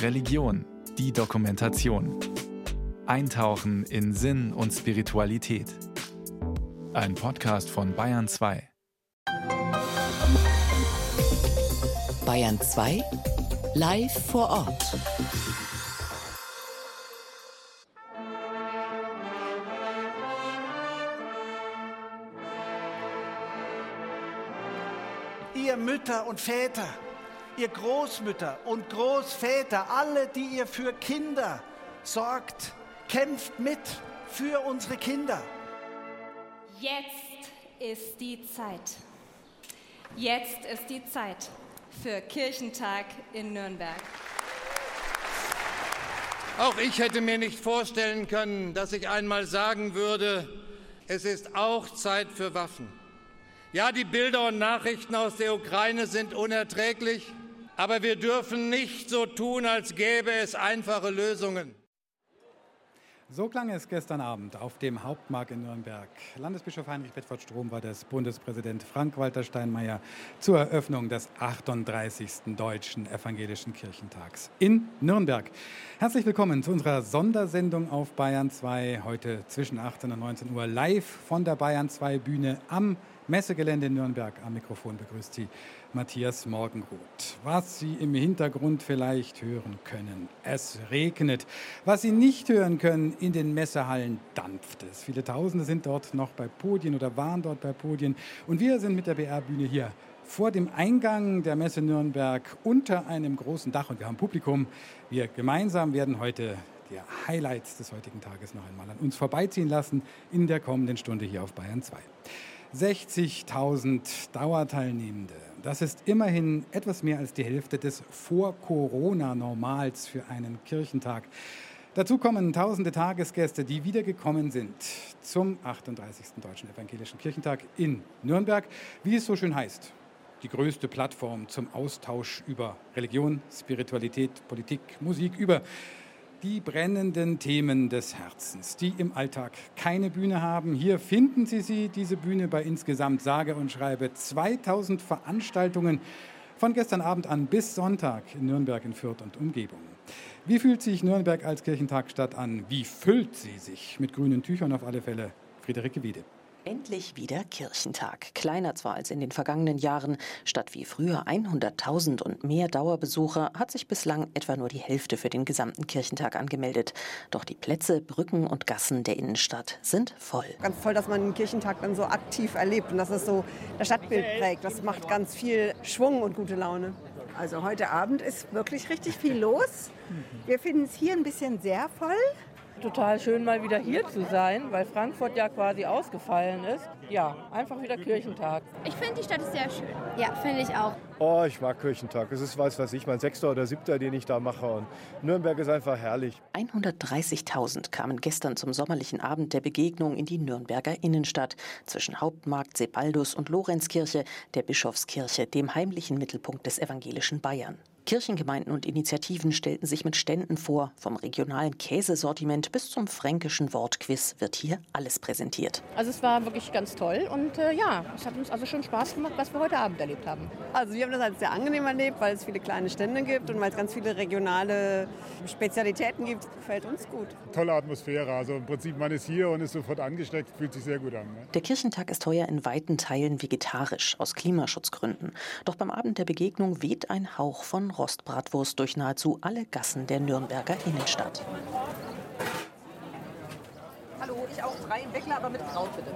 Religion, die Dokumentation. Eintauchen in Sinn und Spiritualität. Ein Podcast von Bayern 2. Bayern 2 live vor Ort. Ihr Mütter und Väter, ihr Großmütter und Großväter, alle, die ihr für Kinder sorgt, kämpft mit für unsere Kinder. Jetzt ist die Zeit. Jetzt ist die Zeit für Kirchentag in Nürnberg. Auch ich hätte mir nicht vorstellen können, dass ich einmal sagen würde, es ist auch Zeit für Waffen. Ja, die Bilder und Nachrichten aus der Ukraine sind unerträglich, aber wir dürfen nicht so tun, als gäbe es einfache Lösungen. So klang es gestern Abend auf dem Hauptmarkt in Nürnberg. Landesbischof Heinrich Bedford Strom war das Bundespräsident Frank-Walter Steinmeier zur Eröffnung des 38. Deutschen Evangelischen Kirchentags in Nürnberg. Herzlich willkommen zu unserer Sondersendung auf Bayern 2, heute zwischen 18 und 19 Uhr live von der Bayern 2 Bühne am Messegelände in Nürnberg. Am Mikrofon begrüßt Sie Matthias Morgenroth. Was Sie im Hintergrund vielleicht hören können, es regnet. Was Sie nicht hören können, in den Messehallen dampft es. Viele Tausende sind dort noch bei Podien oder waren dort bei Podien. Und wir sind mit der BR-Bühne hier vor dem Eingang der Messe Nürnberg unter einem großen Dach und wir haben Publikum. Wir gemeinsam werden heute die Highlights des heutigen Tages noch einmal an uns vorbeiziehen lassen in der kommenden Stunde hier auf Bayern 2. 60.000 Dauerteilnehmende. Das ist immerhin etwas mehr als die Hälfte des Vor-Corona-Normals für einen Kirchentag. Dazu kommen tausende Tagesgäste, die wiedergekommen sind zum 38. Deutschen Evangelischen Kirchentag in Nürnberg, wie es so schön heißt. Die größte Plattform zum Austausch über Religion, Spiritualität, Politik, Musik, über die brennenden Themen des Herzens, die im Alltag keine Bühne haben. Hier finden Sie sie, diese Bühne bei insgesamt sage und schreibe 2000 Veranstaltungen von gestern Abend an bis Sonntag in Nürnberg, in Fürth und Umgebung. Wie fühlt sich Nürnberg als Kirchentagstadt an? Wie füllt sie sich? Mit grünen Tüchern auf alle Fälle. Friederike Wiede. Endlich wieder Kirchentag. Kleiner zwar als in den vergangenen Jahren. Statt wie früher 100.000 und mehr Dauerbesucher hat sich bislang etwa nur die Hälfte für den gesamten Kirchentag angemeldet. Doch die Plätze, Brücken und Gassen der Innenstadt sind voll. Ganz toll, dass man den Kirchentag dann so aktiv erlebt und dass es so das Stadtbild prägt. Das macht ganz viel Schwung und gute Laune. Also heute Abend ist wirklich richtig viel los. Wir finden es hier ein bisschen sehr voll total schön, mal wieder hier zu sein, weil Frankfurt ja quasi ausgefallen ist. Ja, einfach wieder Kirchentag. Ich finde, die Stadt ist sehr schön. Ja, finde ich auch. Oh, ich mag Kirchentag. Es ist, weiß was ich, mein sechster oder siebter, den ich da mache. Und Nürnberg ist einfach herrlich. 130.000 kamen gestern zum sommerlichen Abend der Begegnung in die Nürnberger Innenstadt zwischen Hauptmarkt Sebaldus und Lorenzkirche, der Bischofskirche, dem heimlichen Mittelpunkt des evangelischen Bayern. Kirchengemeinden und Initiativen stellten sich mit Ständen vor. Vom regionalen Käsesortiment bis zum fränkischen Wortquiz wird hier alles präsentiert. Also es war wirklich ganz toll und äh, ja, es hat uns also schon Spaß gemacht, was wir heute Abend erlebt haben. Also wir haben das als sehr angenehm erlebt, weil es viele kleine Stände gibt und weil es ganz viele regionale Spezialitäten gibt. Gefällt uns gut. Tolle Atmosphäre. Also im Prinzip man ist hier und ist sofort angesteckt, fühlt sich sehr gut an. Ne? Der Kirchentag ist heuer in weiten Teilen vegetarisch aus Klimaschutzgründen. Doch beim Abend der Begegnung weht ein Hauch von Rostbratwurst durch nahezu alle Gassen der Nürnberger Innenstadt. Hallo, ich auch drei Weckler, aber mit Kraut bitte.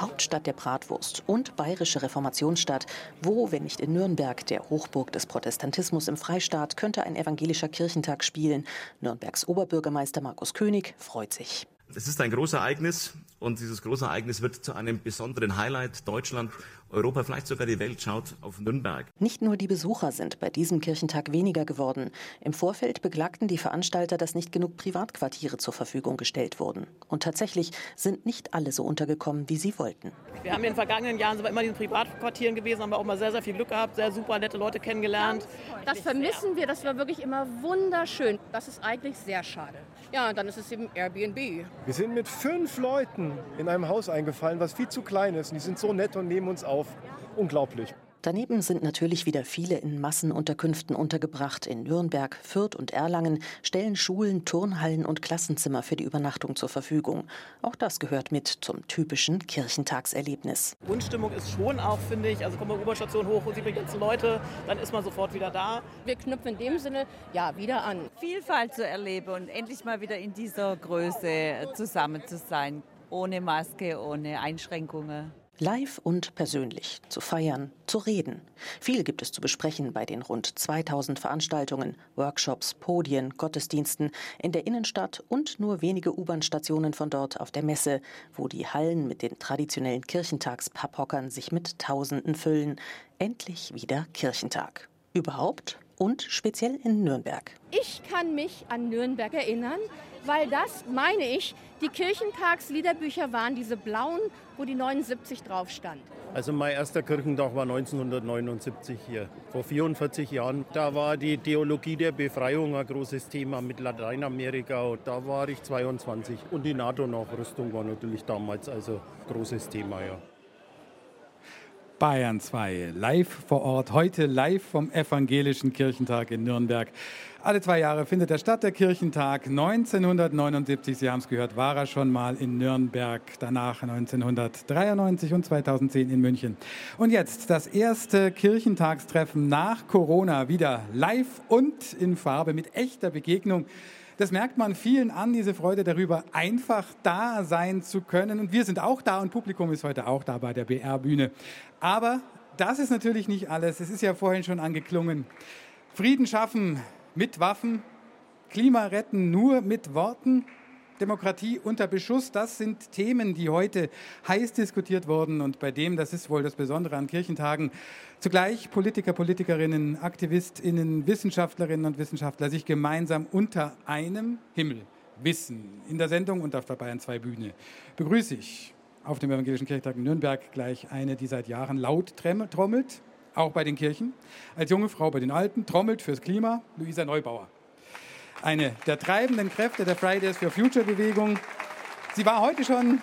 Hauptstadt der Bratwurst und bayerische Reformationsstadt. Wo, wenn nicht in Nürnberg, der Hochburg des Protestantismus im Freistaat, könnte ein evangelischer Kirchentag spielen? Nürnbergs Oberbürgermeister Markus König freut sich. Es ist ein großes Ereignis und dieses große Ereignis wird zu einem besonderen Highlight. Deutschland Europa, vielleicht sogar die Welt schaut auf Nürnberg. Nicht nur die Besucher sind bei diesem Kirchentag weniger geworden. Im Vorfeld beklagten die Veranstalter, dass nicht genug Privatquartiere zur Verfügung gestellt wurden. Und tatsächlich sind nicht alle so untergekommen, wie sie wollten. Wir haben in den vergangenen Jahren sind wir immer in diesen Privatquartieren gewesen, haben wir auch mal sehr, sehr viel Glück gehabt, sehr super nette Leute kennengelernt. Das vermissen wir, das war wirklich immer wunderschön. Das ist eigentlich sehr schade. Ja, dann ist es eben Airbnb. Wir sind mit fünf Leuten in einem Haus eingefallen, was viel zu klein ist. Und die sind so nett und nehmen uns auf. Unglaublich. Daneben sind natürlich wieder viele in Massenunterkünften untergebracht. In Nürnberg, Fürth und Erlangen stellen Schulen, Turnhallen und Klassenzimmer für die Übernachtung zur Verfügung. Auch das gehört mit zum typischen Kirchentagserlebnis. Grundstimmung ist schon auch, finde ich, also kommt man U-Bahn-Station hoch und sieht die ganzen Leute, dann ist man sofort wieder da. Wir knüpfen in dem Sinne ja wieder an. Vielfalt zu erleben und endlich mal wieder in dieser Größe zusammen zu sein. Ohne Maske, ohne Einschränkungen live und persönlich zu feiern, zu reden. Viel gibt es zu besprechen bei den rund 2000 Veranstaltungen, Workshops, Podien, Gottesdiensten in der Innenstadt und nur wenige U-Bahn-Stationen von dort auf der Messe, wo die Hallen mit den traditionellen Kirchentags-Papphockern sich mit Tausenden füllen. Endlich wieder Kirchentag. Überhaupt und speziell in Nürnberg. Ich kann mich an Nürnberg erinnern, weil das, meine ich, die Kirchentagsliederbücher waren, diese blauen, wo die 79 drauf stand. Also mein erster Kirchentag war 1979 hier, vor 44 Jahren. Da war die Theologie der Befreiung ein großes Thema mit Lateinamerika und da war ich 22. Und die NATO-Nachrüstung war natürlich damals also großes Thema, ja. Bayern 2, live vor Ort, heute live vom Evangelischen Kirchentag in Nürnberg. Alle zwei Jahre findet er statt, der Kirchentag. 1979, Sie haben es gehört, war er schon mal in Nürnberg, danach 1993 und 2010 in München. Und jetzt das erste Kirchentagstreffen nach Corona, wieder live und in Farbe mit echter Begegnung. Das merkt man vielen an, diese Freude darüber, einfach da sein zu können. Und wir sind auch da und Publikum ist heute auch da bei der BR-Bühne. Aber das ist natürlich nicht alles. Es ist ja vorhin schon angeklungen. Frieden schaffen mit Waffen, Klima retten nur mit Worten. Demokratie unter Beschuss, das sind Themen, die heute heiß diskutiert wurden und bei dem, das ist wohl das Besondere an Kirchentagen, zugleich Politiker, Politikerinnen, Aktivistinnen, Wissenschaftlerinnen und Wissenschaftler sich gemeinsam unter einem Himmel wissen. In der Sendung und auf der Bayern 2 Bühne begrüße ich auf dem Evangelischen Kirchtag in Nürnberg gleich eine, die seit Jahren laut trommelt, auch bei den Kirchen. Als junge Frau bei den Alten, trommelt fürs Klima, Luisa Neubauer eine der treibenden Kräfte der Fridays for Future Bewegung. Sie war heute schon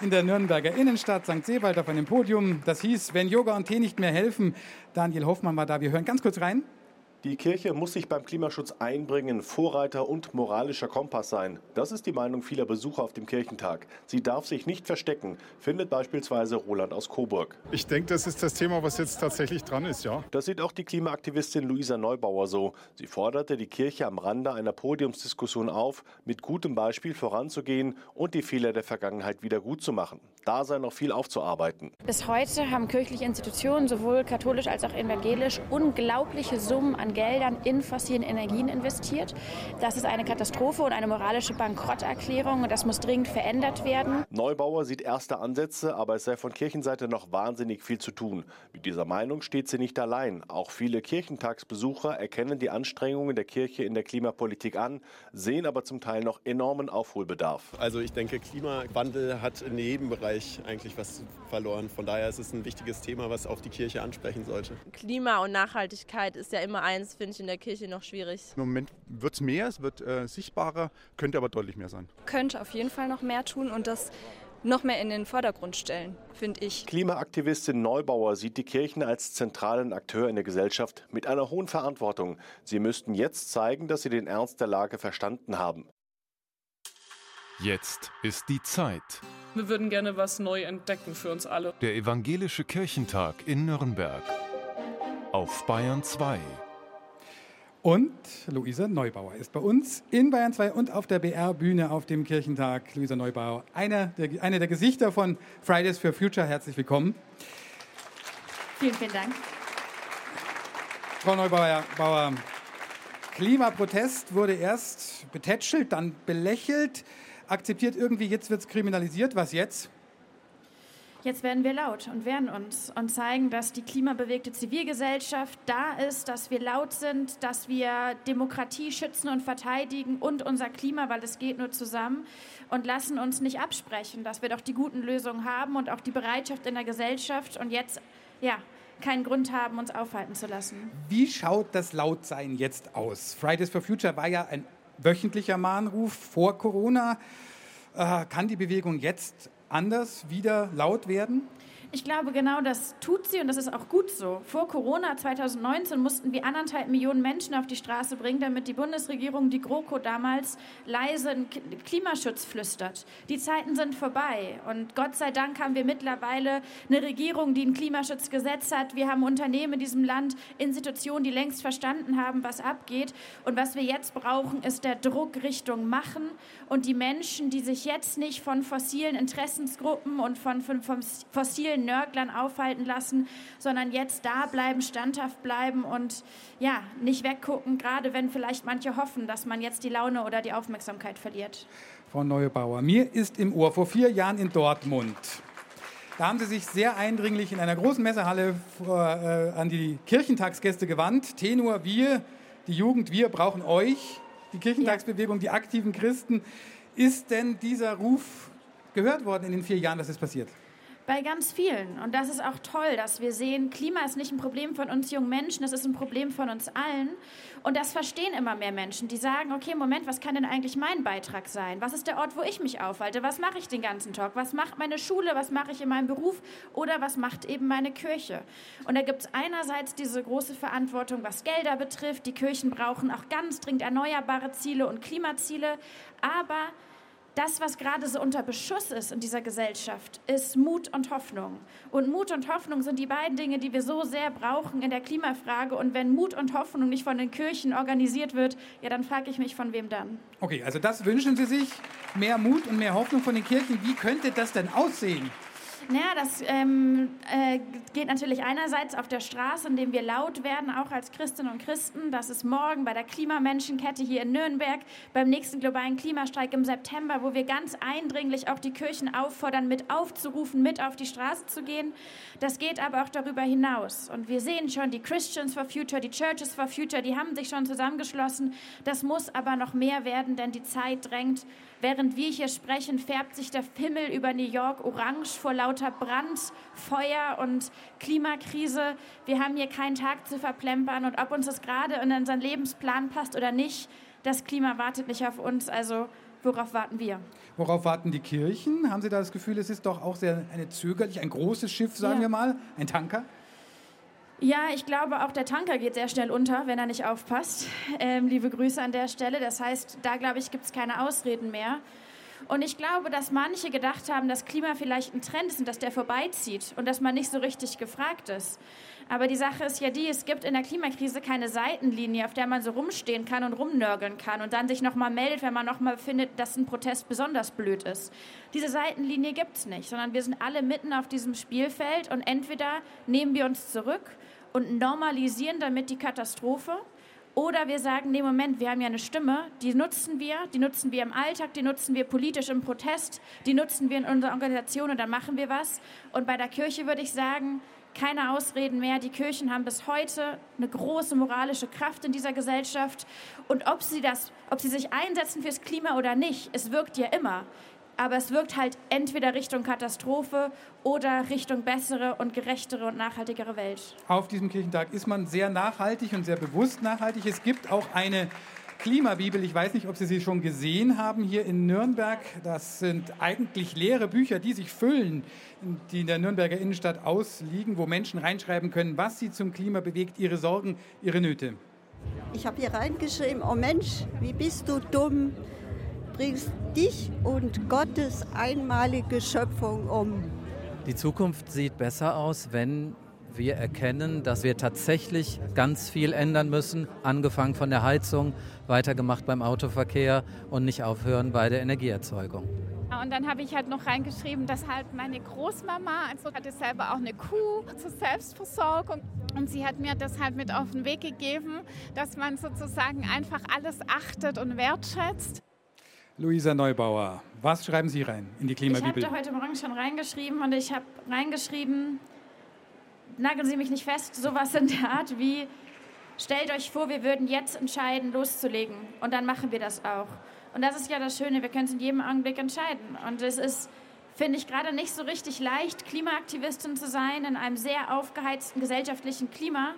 in der Nürnberger Innenstadt St. Sebald auf einem Podium. Das hieß, wenn Yoga und Tee nicht mehr helfen. Daniel Hoffmann war da. Wir hören ganz kurz rein. Die Kirche muss sich beim Klimaschutz einbringen, Vorreiter und moralischer Kompass sein. Das ist die Meinung vieler Besucher auf dem Kirchentag. Sie darf sich nicht verstecken, findet beispielsweise Roland aus Coburg. Ich denke, das ist das Thema, was jetzt tatsächlich dran ist, ja. Das sieht auch die Klimaaktivistin Luisa Neubauer so. Sie forderte die Kirche am Rande einer Podiumsdiskussion auf, mit gutem Beispiel voranzugehen und die Fehler der Vergangenheit wieder gut zu machen. Da sei noch viel aufzuarbeiten. Bis heute haben kirchliche Institutionen, sowohl katholisch als auch evangelisch, unglaubliche Summen an Geldern in fossilen Energien investiert. Das ist eine Katastrophe und eine moralische Bankrotterklärung und das muss dringend verändert werden. Neubauer sieht erste Ansätze, aber es sei von Kirchenseite noch wahnsinnig viel zu tun. Mit dieser Meinung steht sie nicht allein. Auch viele Kirchentagsbesucher erkennen die Anstrengungen der Kirche in der Klimapolitik an, sehen aber zum Teil noch enormen Aufholbedarf. Also ich denke, Klimawandel hat in jedem Bereich eigentlich was verloren. Von daher ist es ein wichtiges Thema, was auch die Kirche ansprechen sollte. Klima und Nachhaltigkeit ist ja immer eins, finde ich in der Kirche noch schwierig. Im Moment wird es mehr, es wird äh, sichtbarer, könnte aber deutlich mehr sein. Könnte auf jeden Fall noch mehr tun und das noch mehr in den Vordergrund stellen, finde ich. Klimaaktivistin Neubauer sieht die Kirchen als zentralen Akteur in der Gesellschaft mit einer hohen Verantwortung. Sie müssten jetzt zeigen, dass sie den Ernst der Lage verstanden haben. Jetzt ist die Zeit. Wir würden gerne was neu entdecken für uns alle. Der Evangelische Kirchentag in Nürnberg. Auf Bayern 2. Und Luisa Neubauer ist bei uns in Bayern 2 und auf der BR-Bühne auf dem Kirchentag. Luisa Neubauer, eine der, eine der Gesichter von Fridays for Future. Herzlich willkommen. Vielen, vielen Dank. Frau Neubauer, Bauer, Klimaprotest wurde erst betätschelt, dann belächelt, akzeptiert irgendwie, jetzt wird es kriminalisiert. Was jetzt? Jetzt werden wir laut und wehren uns und zeigen, dass die klimabewegte Zivilgesellschaft da ist, dass wir laut sind, dass wir Demokratie schützen und verteidigen und unser Klima, weil es geht nur zusammen und lassen uns nicht absprechen, dass wir doch die guten Lösungen haben und auch die Bereitschaft in der Gesellschaft und jetzt, ja, keinen Grund haben, uns aufhalten zu lassen. Wie schaut das Lautsein jetzt aus? Fridays for Future war ja ein wöchentlicher Mahnruf vor Corona. Äh, kann die Bewegung jetzt anders wieder laut werden? Ich glaube, genau das tut sie und das ist auch gut so. Vor Corona 2019 mussten wir anderthalb Millionen Menschen auf die Straße bringen, damit die Bundesregierung, die GroKo damals, leise Klimaschutz flüstert. Die Zeiten sind vorbei und Gott sei Dank haben wir mittlerweile eine Regierung, die ein Klimaschutzgesetz hat. Wir haben Unternehmen in diesem Land, Institutionen, die längst verstanden haben, was abgeht. Und was wir jetzt brauchen, ist der Druck Richtung Machen und die Menschen, die sich jetzt nicht von fossilen Interessensgruppen und von, von, von fossilen den Nörglern aufhalten lassen, sondern jetzt da bleiben, standhaft bleiben und ja, nicht weggucken, gerade wenn vielleicht manche hoffen, dass man jetzt die Laune oder die Aufmerksamkeit verliert. Frau Neubauer, mir ist im Ohr vor vier Jahren in Dortmund. Da haben Sie sich sehr eindringlich in einer großen Messehalle vor, äh, an die Kirchentagsgäste gewandt. Tenor, wir, die Jugend, wir brauchen euch, die Kirchentagsbewegung, die aktiven Christen. Ist denn dieser Ruf gehört worden in den vier Jahren, dass es passiert? Bei ganz vielen. Und das ist auch toll, dass wir sehen, Klima ist nicht ein Problem von uns jungen Menschen, das ist ein Problem von uns allen. Und das verstehen immer mehr Menschen, die sagen, okay, Moment, was kann denn eigentlich mein Beitrag sein? Was ist der Ort, wo ich mich aufhalte? Was mache ich den ganzen Tag? Was macht meine Schule? Was mache ich in meinem Beruf? Oder was macht eben meine Kirche? Und da gibt es einerseits diese große Verantwortung, was Gelder betrifft. Die Kirchen brauchen auch ganz dringend erneuerbare Ziele und Klimaziele. Aber das, was gerade so unter Beschuss ist in dieser Gesellschaft, ist Mut und Hoffnung. Und Mut und Hoffnung sind die beiden Dinge, die wir so sehr brauchen in der Klimafrage. Und wenn Mut und Hoffnung nicht von den Kirchen organisiert wird, ja, dann frage ich mich, von wem dann? Okay, also das wünschen Sie sich, mehr Mut und mehr Hoffnung von den Kirchen. Wie könnte das denn aussehen? Naja, das ähm, äh, geht natürlich einerseits auf der Straße, indem wir laut werden, auch als Christinnen und Christen. Das ist morgen bei der Klimamenschenkette hier in Nürnberg, beim nächsten globalen Klimastreik im September, wo wir ganz eindringlich auch die Kirchen auffordern, mit aufzurufen, mit auf die Straße zu gehen. Das geht aber auch darüber hinaus. Und wir sehen schon, die Christians for Future, die Churches for Future, die haben sich schon zusammengeschlossen. Das muss aber noch mehr werden, denn die Zeit drängt. Während wir hier sprechen, färbt sich der Himmel über New York orange vor lauter Brand, Feuer und Klimakrise. Wir haben hier keinen Tag zu verplempern und ob uns das gerade in unseren Lebensplan passt oder nicht, das Klima wartet nicht auf uns. Also worauf warten wir? Worauf warten die Kirchen? Haben Sie da das Gefühl, es ist doch auch sehr eine zögerlich, ein großes Schiff, sagen ja. wir mal, ein Tanker? Ja, ich glaube, auch der Tanker geht sehr schnell unter, wenn er nicht aufpasst. Ähm, liebe Grüße an der Stelle. Das heißt, da glaube ich, gibt es keine Ausreden mehr. Und ich glaube, dass manche gedacht haben, dass Klima vielleicht ein Trend ist und dass der vorbeizieht und dass man nicht so richtig gefragt ist. Aber die Sache ist ja die, es gibt in der Klimakrise keine Seitenlinie, auf der man so rumstehen kann und rumnörgeln kann und dann sich nochmal meldet, wenn man nochmal findet, dass ein Protest besonders blöd ist. Diese Seitenlinie gibt es nicht, sondern wir sind alle mitten auf diesem Spielfeld und entweder nehmen wir uns zurück und normalisieren damit die Katastrophe. Oder wir sagen, nee, Moment, wir haben ja eine Stimme, die nutzen wir, die nutzen wir im Alltag, die nutzen wir politisch im Protest, die nutzen wir in unserer Organisation und dann machen wir was. Und bei der Kirche würde ich sagen, keine Ausreden mehr. Die Kirchen haben bis heute eine große moralische Kraft in dieser Gesellschaft. Und ob sie, das, ob sie sich einsetzen fürs Klima oder nicht, es wirkt ja immer aber es wirkt halt entweder Richtung Katastrophe oder Richtung bessere und gerechtere und nachhaltigere Welt. Auf diesem Kirchentag ist man sehr nachhaltig und sehr bewusst nachhaltig. Es gibt auch eine Klimabibel. Ich weiß nicht, ob Sie sie schon gesehen haben hier in Nürnberg. Das sind eigentlich leere Bücher, die sich füllen, die in der Nürnberger Innenstadt ausliegen, wo Menschen reinschreiben können, was sie zum Klima bewegt, ihre Sorgen, ihre Nöte. Ich habe hier reingeschrieben, oh Mensch, wie bist du dumm bringst dich und Gottes einmalige Schöpfung um. Die Zukunft sieht besser aus, wenn wir erkennen, dass wir tatsächlich ganz viel ändern müssen, angefangen von der Heizung, weitergemacht beim Autoverkehr und nicht aufhören bei der Energieerzeugung. Und dann habe ich halt noch reingeschrieben, dass halt meine Großmama, also hatte selber auch eine Kuh zur Selbstversorgung und sie hat mir das halt mit auf den Weg gegeben, dass man sozusagen einfach alles achtet und wertschätzt. Luisa Neubauer, was schreiben Sie rein in die Klimabibel? Ich habe da heute Morgen schon reingeschrieben und ich habe reingeschrieben, nageln Sie mich nicht fest, sowas in der Art wie, stellt euch vor, wir würden jetzt entscheiden, loszulegen und dann machen wir das auch. Und das ist ja das Schöne, wir können es in jedem Augenblick entscheiden. Und es ist, finde ich, gerade nicht so richtig leicht, Klimaaktivistin zu sein in einem sehr aufgeheizten gesellschaftlichen Klima.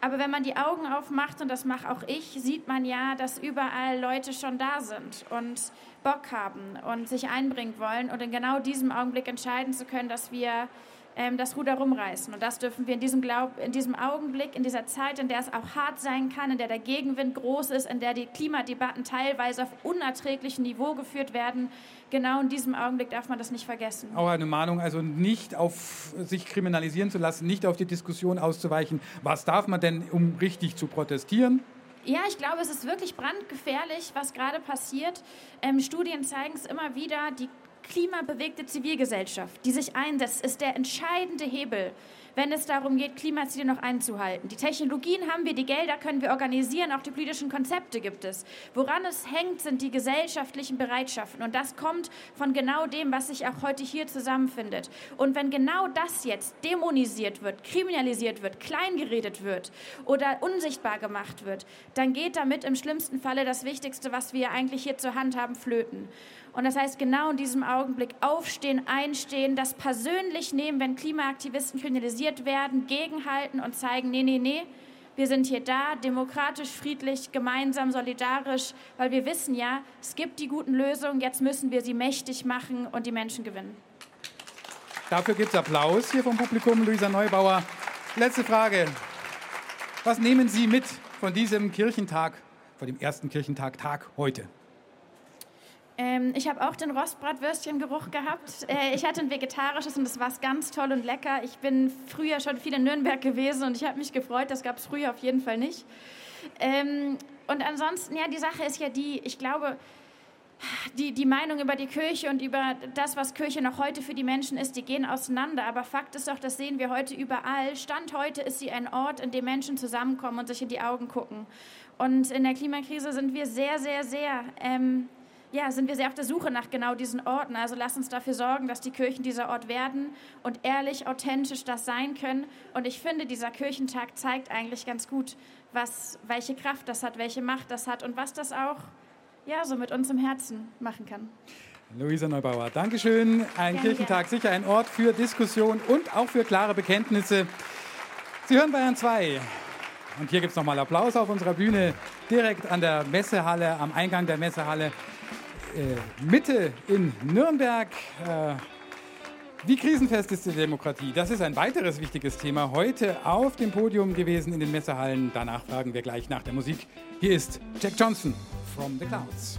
Aber wenn man die Augen aufmacht, und das mache auch ich, sieht man ja, dass überall Leute schon da sind und Bock haben und sich einbringen wollen. Und in genau diesem Augenblick entscheiden zu können, dass wir ähm, das Ruder rumreißen. Und das dürfen wir in diesem, Glaub, in diesem Augenblick, in dieser Zeit, in der es auch hart sein kann, in der der Gegenwind groß ist, in der die Klimadebatten teilweise auf unerträglichem Niveau geführt werden, genau in diesem Augenblick darf man das nicht vergessen. Auch eine Mahnung, also nicht auf sich kriminalisieren zu lassen, nicht auf die Diskussion auszuweichen. Was darf man denn, um richtig zu protestieren? Ja, ich glaube, es ist wirklich brandgefährlich, was gerade passiert. Ähm, Studien zeigen es immer wieder. Die klimabewegte Zivilgesellschaft, die sich einsetzt, ist der entscheidende Hebel, wenn es darum geht, Klimaziele noch einzuhalten. Die Technologien haben wir, die Gelder können wir organisieren, auch die politischen Konzepte gibt es. Woran es hängt, sind die gesellschaftlichen Bereitschaften. Und das kommt von genau dem, was sich auch heute hier zusammenfindet. Und wenn genau das jetzt dämonisiert wird, kriminalisiert wird, kleingeredet wird oder unsichtbar gemacht wird, dann geht damit im schlimmsten Falle das Wichtigste, was wir eigentlich hier zur Hand haben, flöten. Und das heißt, genau in diesem Augenblick aufstehen, einstehen, das persönlich nehmen, wenn Klimaaktivisten kriminalisiert werden, gegenhalten und zeigen, nee, nee, nee, wir sind hier da, demokratisch, friedlich, gemeinsam, solidarisch, weil wir wissen ja, es gibt die guten Lösungen, jetzt müssen wir sie mächtig machen und die Menschen gewinnen. Dafür gibt es Applaus hier vom Publikum, Luisa Neubauer. Letzte Frage. Was nehmen Sie mit von diesem Kirchentag, von dem ersten Kirchentag Tag heute? Ähm, ich habe auch den Rostbratwürstchen-Geruch gehabt. Äh, ich hatte ein vegetarisches und das war ganz toll und lecker. Ich bin früher schon viel in Nürnberg gewesen und ich habe mich gefreut. Das gab es früher auf jeden Fall nicht. Ähm, und ansonsten, ja, die Sache ist ja die, ich glaube, die, die Meinung über die Kirche und über das, was Kirche noch heute für die Menschen ist, die gehen auseinander. Aber Fakt ist doch, das sehen wir heute überall. Stand heute ist sie ein Ort, in dem Menschen zusammenkommen und sich in die Augen gucken. Und in der Klimakrise sind wir sehr, sehr, sehr ähm, ja, sind wir sehr auf der Suche nach genau diesen Orten. Also lass uns dafür sorgen, dass die Kirchen dieser Ort werden und ehrlich, authentisch das sein können. Und ich finde, dieser Kirchentag zeigt eigentlich ganz gut, was, welche Kraft das hat, welche Macht das hat und was das auch ja, so mit uns im Herzen machen kann. Luisa Neubauer, Dankeschön. Ein Gerne, Kirchentag, sicher ein Ort für Diskussion und auch für klare Bekenntnisse. Sie hören Bayern 2. Und hier gibt es nochmal Applaus auf unserer Bühne, direkt an der Messehalle, am Eingang der Messehalle. Äh, Mitte in Nürnberg. Äh, wie krisenfest ist die Demokratie? Das ist ein weiteres wichtiges Thema. Heute auf dem Podium gewesen in den Messehallen. Danach fragen wir gleich nach der Musik. Hier ist Jack Johnson from the Clouds.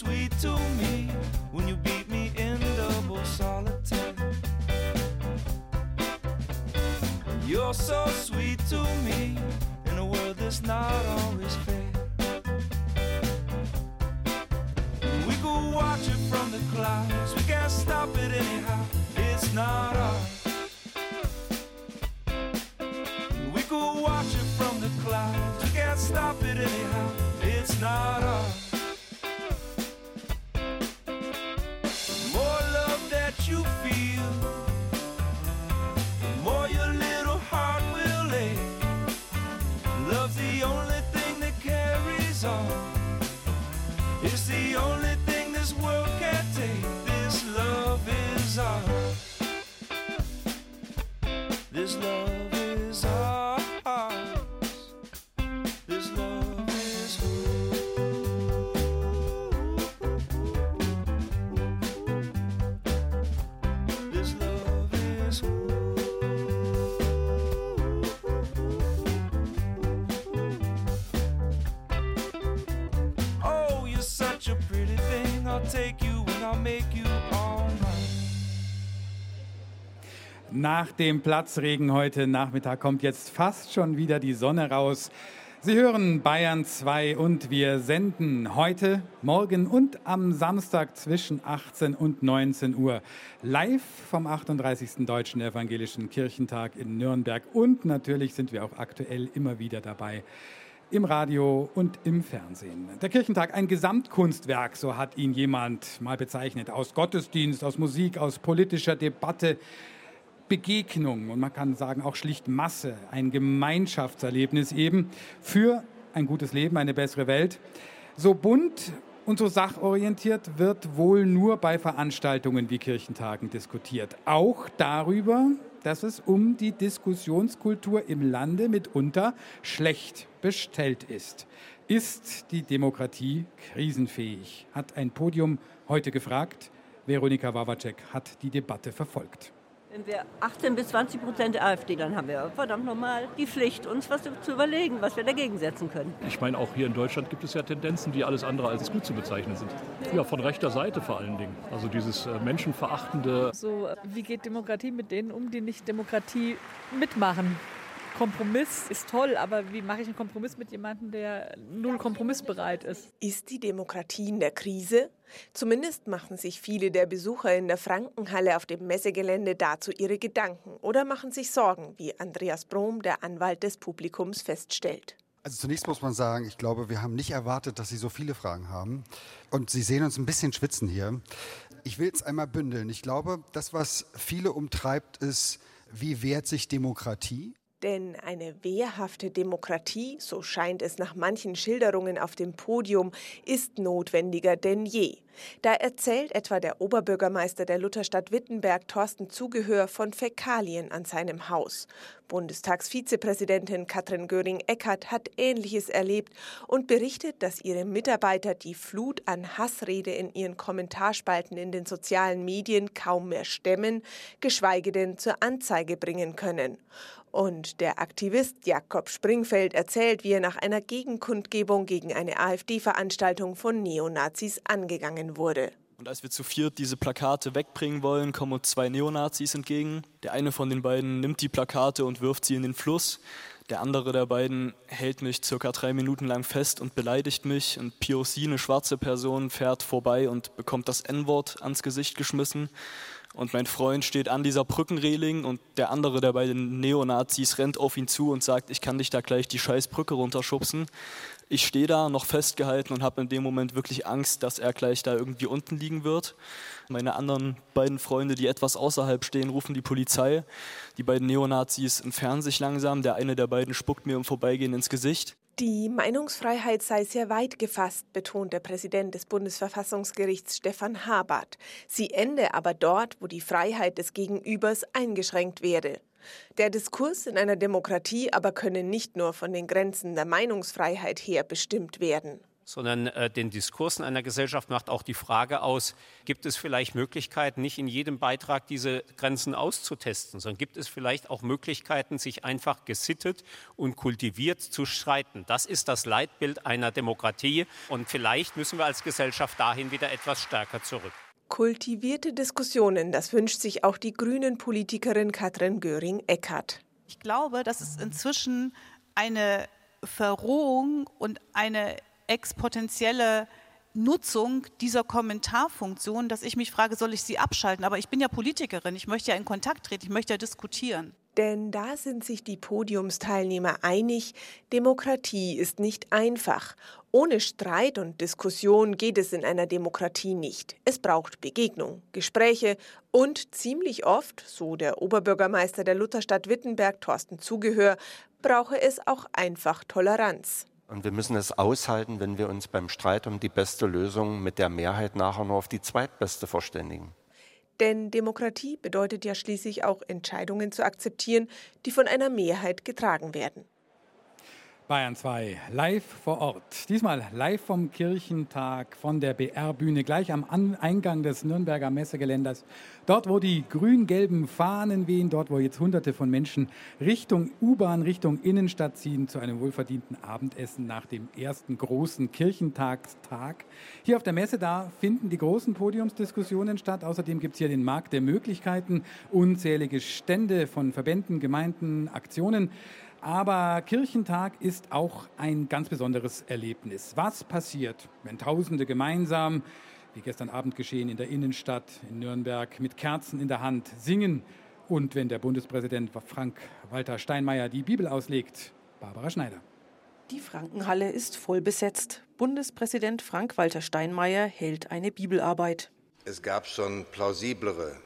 I'll take you and I'll make you all mine. Nach dem Platzregen heute Nachmittag kommt jetzt fast schon wieder die Sonne raus. Sie hören Bayern 2 und wir senden heute, morgen und am Samstag zwischen 18 und 19 Uhr live vom 38. Deutschen Evangelischen Kirchentag in Nürnberg. Und natürlich sind wir auch aktuell immer wieder dabei im Radio und im Fernsehen. Der Kirchentag, ein Gesamtkunstwerk, so hat ihn jemand mal bezeichnet, aus Gottesdienst, aus Musik, aus politischer Debatte. Begegnung und man kann sagen auch schlicht Masse, ein Gemeinschaftserlebnis eben für ein gutes Leben, eine bessere Welt. So bunt und so sachorientiert wird wohl nur bei Veranstaltungen wie Kirchentagen diskutiert. Auch darüber, dass es um die Diskussionskultur im Lande mitunter schlecht bestellt ist. Ist die Demokratie krisenfähig? Hat ein Podium heute gefragt. Veronika Wawacek hat die Debatte verfolgt. Wenn wir 18 bis 20 Prozent der AfD, dann haben wir verdammt nochmal die Pflicht, uns was zu überlegen, was wir dagegen setzen können. Ich meine, auch hier in Deutschland gibt es ja Tendenzen, die alles andere als gut zu bezeichnen sind. Ja, von rechter Seite vor allen Dingen. Also dieses äh, menschenverachtende. So, wie geht Demokratie mit denen um, die nicht Demokratie mitmachen? Kompromiss ist toll, aber wie mache ich einen Kompromiss mit jemandem, der null kompromissbereit ist? Ist die Demokratie in der Krise? Zumindest machen sich viele der Besucher in der Frankenhalle auf dem Messegelände dazu ihre Gedanken oder machen sich Sorgen, wie Andreas Brom, der Anwalt des Publikums, feststellt. Also zunächst muss man sagen, ich glaube, wir haben nicht erwartet, dass Sie so viele Fragen haben. Und Sie sehen uns ein bisschen schwitzen hier. Ich will es einmal bündeln. Ich glaube, das, was viele umtreibt, ist, wie wehrt sich Demokratie? Denn eine wehrhafte Demokratie, so scheint es nach manchen Schilderungen auf dem Podium, ist notwendiger denn je. Da erzählt etwa der Oberbürgermeister der Lutherstadt Wittenberg Thorsten Zugehör von Fäkalien an seinem Haus. Bundestagsvizepräsidentin Katrin Göring-Eckardt hat Ähnliches erlebt und berichtet, dass ihre Mitarbeiter die Flut an Hassrede in ihren Kommentarspalten in den sozialen Medien kaum mehr stemmen, geschweige denn zur Anzeige bringen können. Und der Aktivist Jakob Springfeld erzählt, wie er nach einer Gegenkundgebung gegen eine AfD-Veranstaltung von Neonazis angegangen wurde. Und als wir zu viert diese Plakate wegbringen wollen, kommen uns zwei Neonazis entgegen. Der eine von den beiden nimmt die Plakate und wirft sie in den Fluss. Der andere der beiden hält mich circa drei Minuten lang fest und beleidigt mich. Und POC, eine schwarze Person, fährt vorbei und bekommt das N-Wort ans Gesicht geschmissen. Und mein Freund steht an dieser Brückenreling und der andere der beiden Neonazis rennt auf ihn zu und sagt, ich kann dich da gleich die scheiß Brücke runterschubsen. Ich stehe da noch festgehalten und habe in dem Moment wirklich Angst, dass er gleich da irgendwie unten liegen wird. Meine anderen beiden Freunde, die etwas außerhalb stehen, rufen die Polizei. Die beiden Neonazis entfernen sich langsam. Der eine der beiden spuckt mir im Vorbeigehen ins Gesicht. Die Meinungsfreiheit sei sehr weit gefasst, betont der Präsident des Bundesverfassungsgerichts Stefan Habart. Sie ende aber dort, wo die Freiheit des Gegenübers eingeschränkt werde. Der Diskurs in einer Demokratie aber könne nicht nur von den Grenzen der Meinungsfreiheit her bestimmt werden sondern äh, den Diskurs in einer Gesellschaft macht auch die Frage aus, gibt es vielleicht Möglichkeiten, nicht in jedem Beitrag diese Grenzen auszutesten, sondern gibt es vielleicht auch Möglichkeiten, sich einfach gesittet und kultiviert zu streiten. Das ist das Leitbild einer Demokratie und vielleicht müssen wir als Gesellschaft dahin wieder etwas stärker zurück. Kultivierte Diskussionen, das wünscht sich auch die grünen Politikerin Katrin Göring-Eckardt. Ich glaube, dass es inzwischen eine Verrohung und eine exponentielle Nutzung dieser Kommentarfunktion, dass ich mich frage, soll ich sie abschalten? Aber ich bin ja Politikerin, ich möchte ja in Kontakt treten, ich möchte ja diskutieren. Denn da sind sich die Podiumsteilnehmer einig, Demokratie ist nicht einfach. Ohne Streit und Diskussion geht es in einer Demokratie nicht. Es braucht Begegnung, Gespräche und ziemlich oft, so der Oberbürgermeister der Lutherstadt Wittenberg Thorsten Zugehör, brauche es auch einfach Toleranz. Und wir müssen es aushalten, wenn wir uns beim Streit um die beste Lösung mit der Mehrheit nachher nur auf die zweitbeste verständigen. Denn Demokratie bedeutet ja schließlich auch Entscheidungen zu akzeptieren, die von einer Mehrheit getragen werden. Bayern 2, live vor Ort. Diesmal live vom Kirchentag von der BR-Bühne, gleich am Eingang des Nürnberger Messegeländers. Dort, wo die grün-gelben Fahnen wehen, dort, wo jetzt Hunderte von Menschen Richtung U-Bahn, Richtung Innenstadt ziehen, zu einem wohlverdienten Abendessen nach dem ersten großen Kirchentagstag. Hier auf der Messe, da finden die großen Podiumsdiskussionen statt. Außerdem gibt es hier den Markt der Möglichkeiten, unzählige Stände von Verbänden, Gemeinden, Aktionen. Aber Kirchentag ist auch ein ganz besonderes Erlebnis. Was passiert, wenn Tausende gemeinsam, wie gestern Abend geschehen in der Innenstadt in Nürnberg, mit Kerzen in der Hand singen und wenn der Bundespräsident Frank-Walter Steinmeier die Bibel auslegt? Barbara Schneider. Die Frankenhalle ist voll besetzt. Bundespräsident Frank-Walter Steinmeier hält eine Bibelarbeit. Es gab schon plausiblere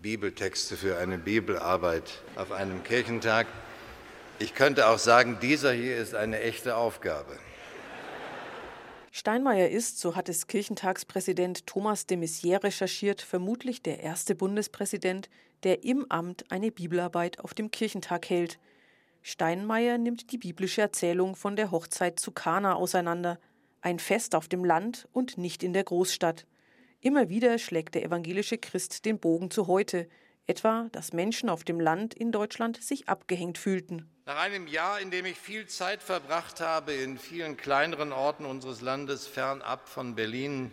Bibeltexte für eine Bibelarbeit auf einem Kirchentag. Ich könnte auch sagen, dieser hier ist eine echte Aufgabe. Steinmeier ist, so hat es Kirchentagspräsident Thomas de Maizière recherchiert, vermutlich der erste Bundespräsident, der im Amt eine Bibelarbeit auf dem Kirchentag hält. Steinmeier nimmt die biblische Erzählung von der Hochzeit zu Kana auseinander, ein Fest auf dem Land und nicht in der Großstadt. Immer wieder schlägt der evangelische Christ den Bogen zu heute, etwa, dass Menschen auf dem Land in Deutschland sich abgehängt fühlten. Nach einem Jahr, in dem ich viel Zeit verbracht habe in vielen kleineren Orten unseres Landes, fernab von Berlin,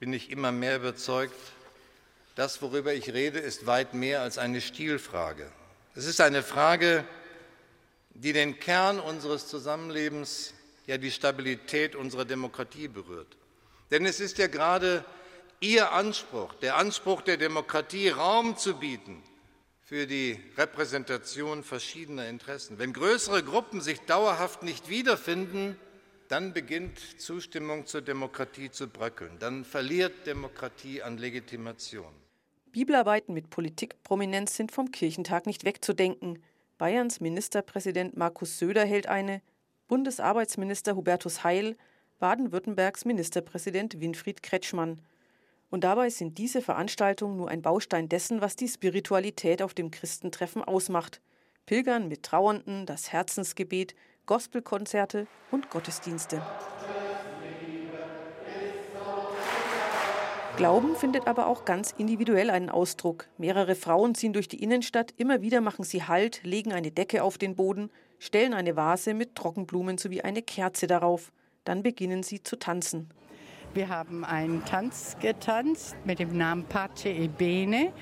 bin ich immer mehr überzeugt, das, worüber ich rede, ist weit mehr als eine Stilfrage. Es ist eine Frage, die den Kern unseres Zusammenlebens, ja die Stabilität unserer Demokratie berührt. Denn es ist ja gerade Ihr Anspruch, der Anspruch der Demokratie, Raum zu bieten für die Repräsentation verschiedener Interessen. Wenn größere Gruppen sich dauerhaft nicht wiederfinden, dann beginnt Zustimmung zur Demokratie zu bröckeln. Dann verliert Demokratie an Legitimation. Bibelarbeiten mit Politikprominenz sind vom Kirchentag nicht wegzudenken. Bayerns Ministerpräsident Markus Söder hält eine, Bundesarbeitsminister Hubertus Heil, Baden-Württembergs Ministerpräsident Winfried Kretschmann. Und dabei sind diese Veranstaltungen nur ein Baustein dessen, was die Spiritualität auf dem Christentreffen ausmacht. Pilgern mit Trauernden, das Herzensgebet, Gospelkonzerte und Gottesdienste. Glauben findet aber auch ganz individuell einen Ausdruck. Mehrere Frauen ziehen durch die Innenstadt, immer wieder machen sie Halt, legen eine Decke auf den Boden, stellen eine Vase mit Trockenblumen sowie eine Kerze darauf. Dann beginnen sie zu tanzen. Wir haben einen Tanz getanzt mit dem Namen Pace e Bene,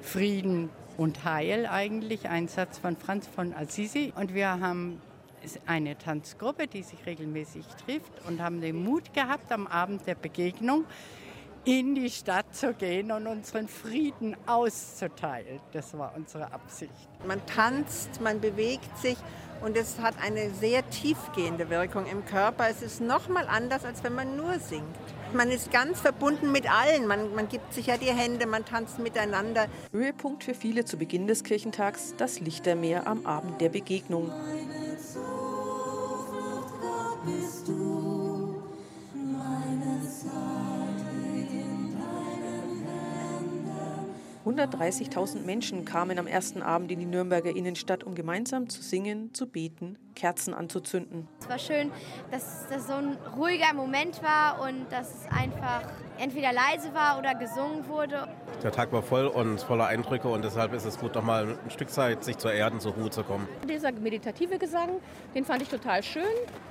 Frieden und Heil eigentlich, ein Satz von Franz von Assisi. Und wir haben eine Tanzgruppe, die sich regelmäßig trifft und haben den Mut gehabt, am Abend der Begegnung in die Stadt zu gehen und unseren Frieden auszuteilen. Das war unsere Absicht. Man tanzt, man bewegt sich und es hat eine sehr tiefgehende Wirkung im Körper. Es ist noch mal anders, als wenn man nur singt. Man ist ganz verbunden mit allen. Man, man gibt sich ja die Hände, man tanzt miteinander. Höhepunkt für viele zu Beginn des Kirchentags das Lichtermeer am Abend der Begegnung. 130.000 Menschen kamen am ersten Abend in die Nürnberger Innenstadt, um gemeinsam zu singen, zu beten, Kerzen anzuzünden. Es war schön, dass das so ein ruhiger Moment war und dass es einfach entweder leise war oder gesungen wurde. Der Tag war voll und voller Eindrücke und deshalb ist es gut, noch mal ein Stück Zeit, sich zu erden, zur Ruhe zu kommen. Dieser meditative Gesang, den fand ich total schön.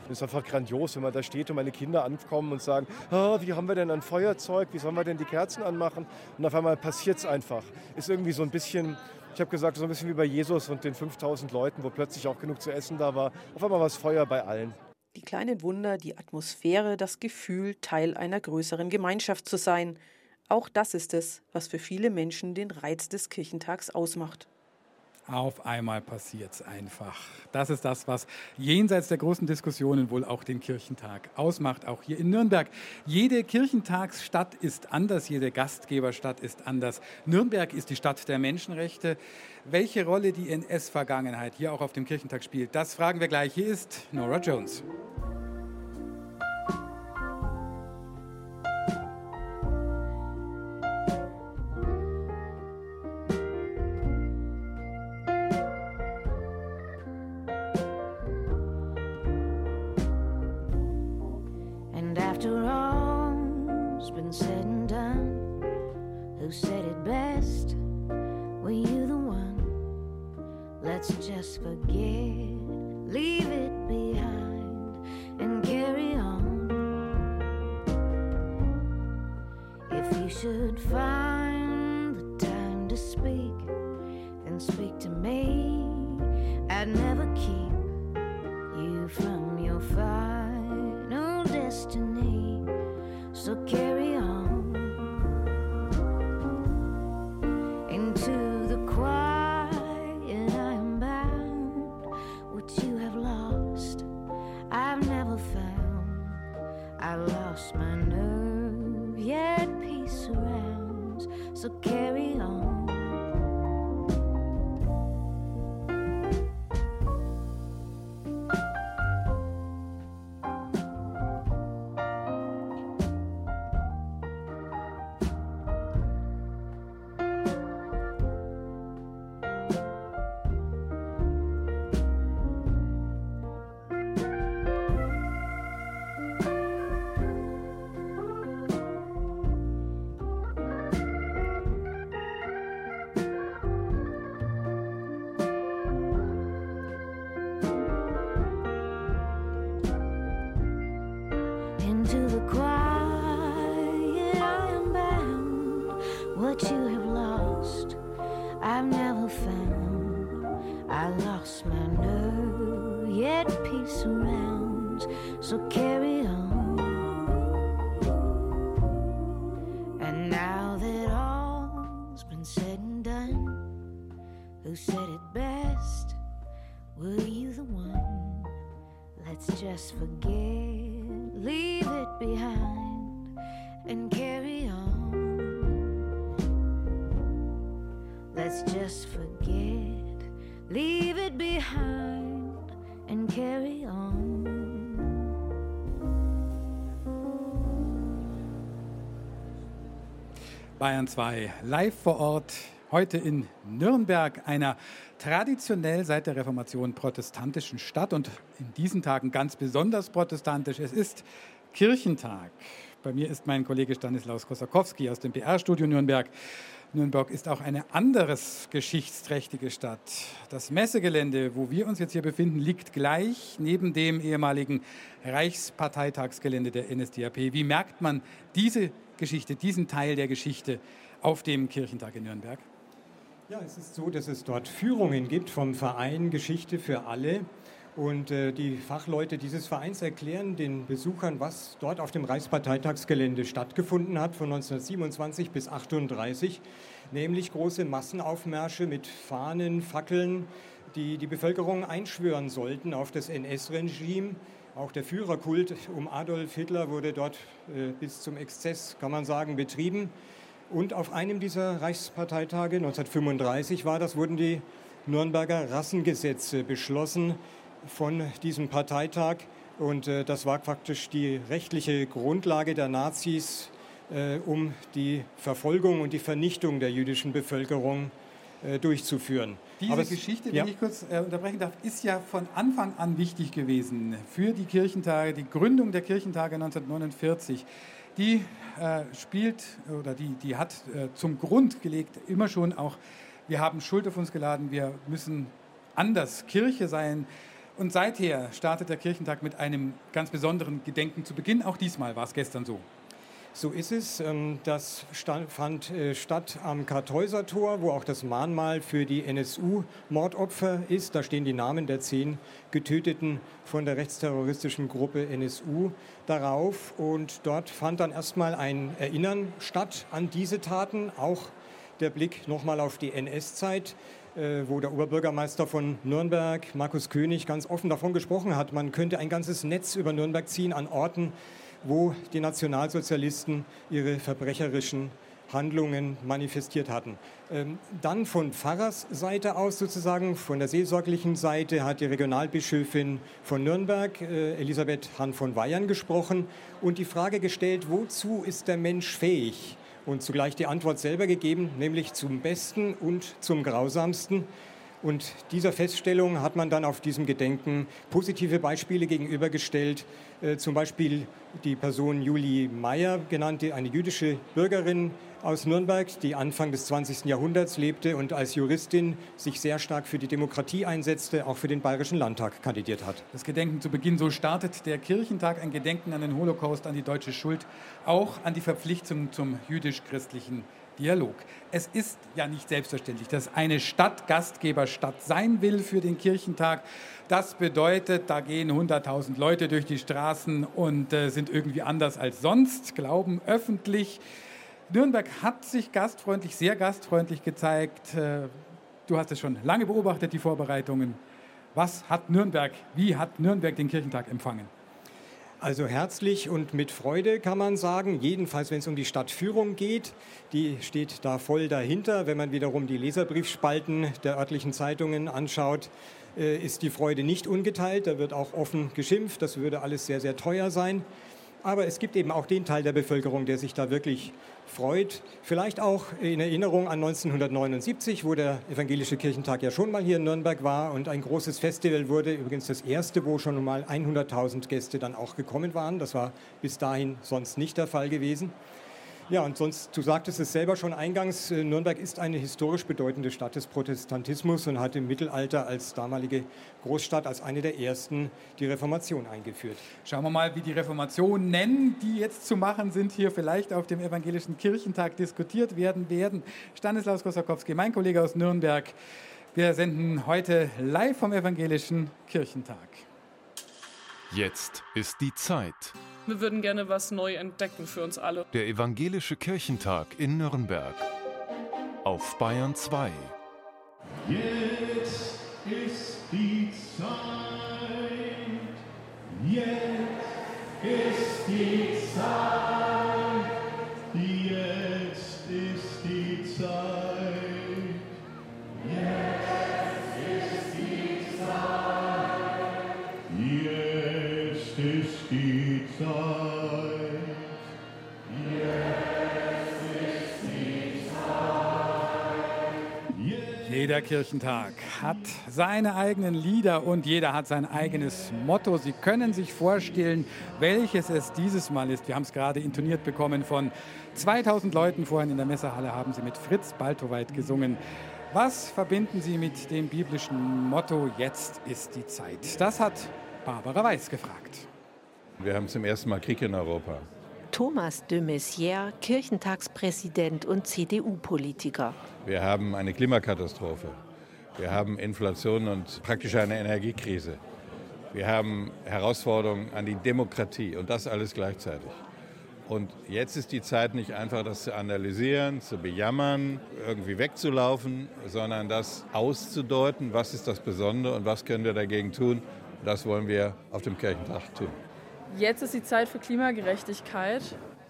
Es ist einfach grandios, wenn man da steht und meine Kinder ankommen und sagen, ah, wie haben wir denn ein Feuerzeug, wie sollen wir denn die Kerzen anmachen? Und auf einmal passiert es einfach. Ist irgendwie so ein bisschen ich habe gesagt, so ein bisschen wie bei Jesus und den 5000 Leuten, wo plötzlich auch genug zu essen da war. Auf einmal war es Feuer bei allen. Die kleinen Wunder, die Atmosphäre, das Gefühl, Teil einer größeren Gemeinschaft zu sein. Auch das ist es, was für viele Menschen den Reiz des Kirchentags ausmacht. Auf einmal passiert es einfach. Das ist das, was jenseits der großen Diskussionen wohl auch den Kirchentag ausmacht, auch hier in Nürnberg. Jede Kirchentagsstadt ist anders, jede Gastgeberstadt ist anders. Nürnberg ist die Stadt der Menschenrechte. Welche Rolle die NS-Vergangenheit hier auch auf dem Kirchentag spielt, das fragen wir gleich. Hier ist Nora Jones. Speak, then speak to me. I'd never just forget, leave it behind and carry on. Bayern 2 live vor Ort, heute in Nürnberg, einer traditionell seit der Reformation protestantischen Stadt und in diesen Tagen ganz besonders protestantisch. Es ist Kirchentag. Bei mir ist mein Kollege Stanislaus Kosakowski aus dem BR-Studio Nürnberg. Nürnberg ist auch eine anderes geschichtsträchtige Stadt. Das Messegelände, wo wir uns jetzt hier befinden, liegt gleich neben dem ehemaligen Reichsparteitagsgelände der NSDAP. Wie merkt man diese Geschichte, diesen Teil der Geschichte auf dem Kirchentag in Nürnberg? Ja, es ist so, dass es dort Führungen gibt vom Verein Geschichte für alle. Und äh, die Fachleute dieses Vereins erklären den Besuchern, was dort auf dem Reichsparteitagsgelände stattgefunden hat von 1927 bis 1938, nämlich große Massenaufmärsche mit Fahnen, Fackeln, die die Bevölkerung einschwören sollten auf das NS-Regime. Auch der Führerkult um Adolf Hitler wurde dort äh, bis zum Exzess, kann man sagen, betrieben. Und auf einem dieser Reichsparteitage, 1935 war das, wurden die Nürnberger Rassengesetze beschlossen von diesem Parteitag. Und äh, das war praktisch die rechtliche Grundlage der Nazis, äh, um die Verfolgung und die Vernichtung der jüdischen Bevölkerung äh, durchzuführen. Diese Aber es- Geschichte, wenn ja. ich kurz äh, unterbrechen darf, ist ja von Anfang an wichtig gewesen für die Kirchentage, die Gründung der Kirchentage 1949. Die äh, spielt oder die, die hat äh, zum Grund gelegt immer schon auch, wir haben Schuld auf uns geladen, wir müssen anders Kirche sein. Und seither startet der Kirchentag mit einem ganz besonderen Gedenken zu Beginn. Auch diesmal war es gestern so. So ist es. Ähm, Das fand äh, statt am Kartäusertor, wo auch das Mahnmal für die NSU-Mordopfer ist. Da stehen die Namen der zehn Getöteten von der rechtsterroristischen Gruppe NSU darauf. Und dort fand dann erstmal ein Erinnern statt an diese Taten, auch der Blick nochmal auf die NS-Zeit, wo der Oberbürgermeister von Nürnberg, Markus König, ganz offen davon gesprochen hat, man könnte ein ganzes Netz über Nürnberg ziehen an Orten, wo die Nationalsozialisten ihre verbrecherischen Handlungen manifestiert hatten. Ähm, Dann von Pfarrersseite aus sozusagen, von der seelsorglichen Seite hat die Regionalbischöfin von Nürnberg, äh, Elisabeth Hahn von Weihern, gesprochen und die Frage gestellt, wozu ist der Mensch fähig? Und zugleich die Antwort selber gegeben, nämlich zum Besten und zum Grausamsten. Und dieser Feststellung hat man dann auf diesem Gedenken positive Beispiele gegenübergestellt. Äh, zum Beispiel die Person Julie Meyer, genannte eine jüdische Bürgerin aus Nürnberg, die Anfang des 20. Jahrhunderts lebte und als Juristin sich sehr stark für die Demokratie einsetzte, auch für den Bayerischen Landtag kandidiert hat. Das Gedenken zu Beginn, so startet der Kirchentag, ein Gedenken an den Holocaust, an die deutsche Schuld, auch an die Verpflichtung zum jüdisch-christlichen Dialog. Es ist ja nicht selbstverständlich, dass eine Stadt Gastgeberstadt sein will für den Kirchentag. Das bedeutet, da gehen 100.000 Leute durch die Straßen und äh, sind irgendwie anders als sonst, glauben öffentlich. Nürnberg hat sich gastfreundlich, sehr gastfreundlich gezeigt. Äh, du hast es schon lange beobachtet, die Vorbereitungen. Was hat Nürnberg, wie hat Nürnberg den Kirchentag empfangen? Also herzlich und mit Freude kann man sagen, jedenfalls wenn es um die Stadtführung geht. Die steht da voll dahinter. Wenn man wiederum die Leserbriefspalten der örtlichen Zeitungen anschaut, äh, ist die Freude nicht ungeteilt. Da wird auch offen geschimpft, das würde alles sehr, sehr teuer sein. Aber es gibt eben auch den Teil der Bevölkerung, der sich da wirklich freut. Vielleicht auch in Erinnerung an 1979, wo der Evangelische Kirchentag ja schon mal hier in Nürnberg war und ein großes Festival wurde. Übrigens das erste, wo schon mal 100.000 Gäste dann auch gekommen waren. Das war bis dahin sonst nicht der Fall gewesen. Ja, und sonst, du sagtest es selber schon eingangs, äh, Nürnberg ist eine historisch bedeutende Stadt des Protestantismus und hat im Mittelalter als damalige Großstadt als eine der ersten die Reformation eingeführt. Schauen wir mal, wie die Reformationen, die jetzt zu machen sind, hier vielleicht auf dem Evangelischen Kirchentag diskutiert werden werden. Stanislaus Kosakowski, mein Kollege aus Nürnberg. Wir senden heute live vom Evangelischen Kirchentag. Jetzt ist die Zeit. Wir würden gerne was neu entdecken für uns alle. Der Evangelische Kirchentag in Nürnberg. Auf Bayern 2. Jetzt ist die Zeit. Jetzt ist die Zeit. Jeder Kirchentag hat seine eigenen Lieder und jeder hat sein eigenes Motto. Sie können sich vorstellen, welches es dieses Mal ist. Wir haben es gerade intoniert bekommen von 2000 Leuten. Vorhin in der Messehalle haben sie mit Fritz Baltoweit gesungen. Was verbinden Sie mit dem biblischen Motto Jetzt ist die Zeit? Das hat Barbara Weiß gefragt. Wir haben zum ersten Mal Krieg in Europa. Thomas de Maizière, Kirchentagspräsident und CDU-Politiker. Wir haben eine Klimakatastrophe. Wir haben Inflation und praktisch eine Energiekrise. Wir haben Herausforderungen an die Demokratie und das alles gleichzeitig. Und jetzt ist die Zeit nicht einfach, das zu analysieren, zu bejammern, irgendwie wegzulaufen, sondern das auszudeuten, was ist das Besondere und was können wir dagegen tun. Das wollen wir auf dem Kirchentag tun. Jetzt ist die Zeit für Klimagerechtigkeit.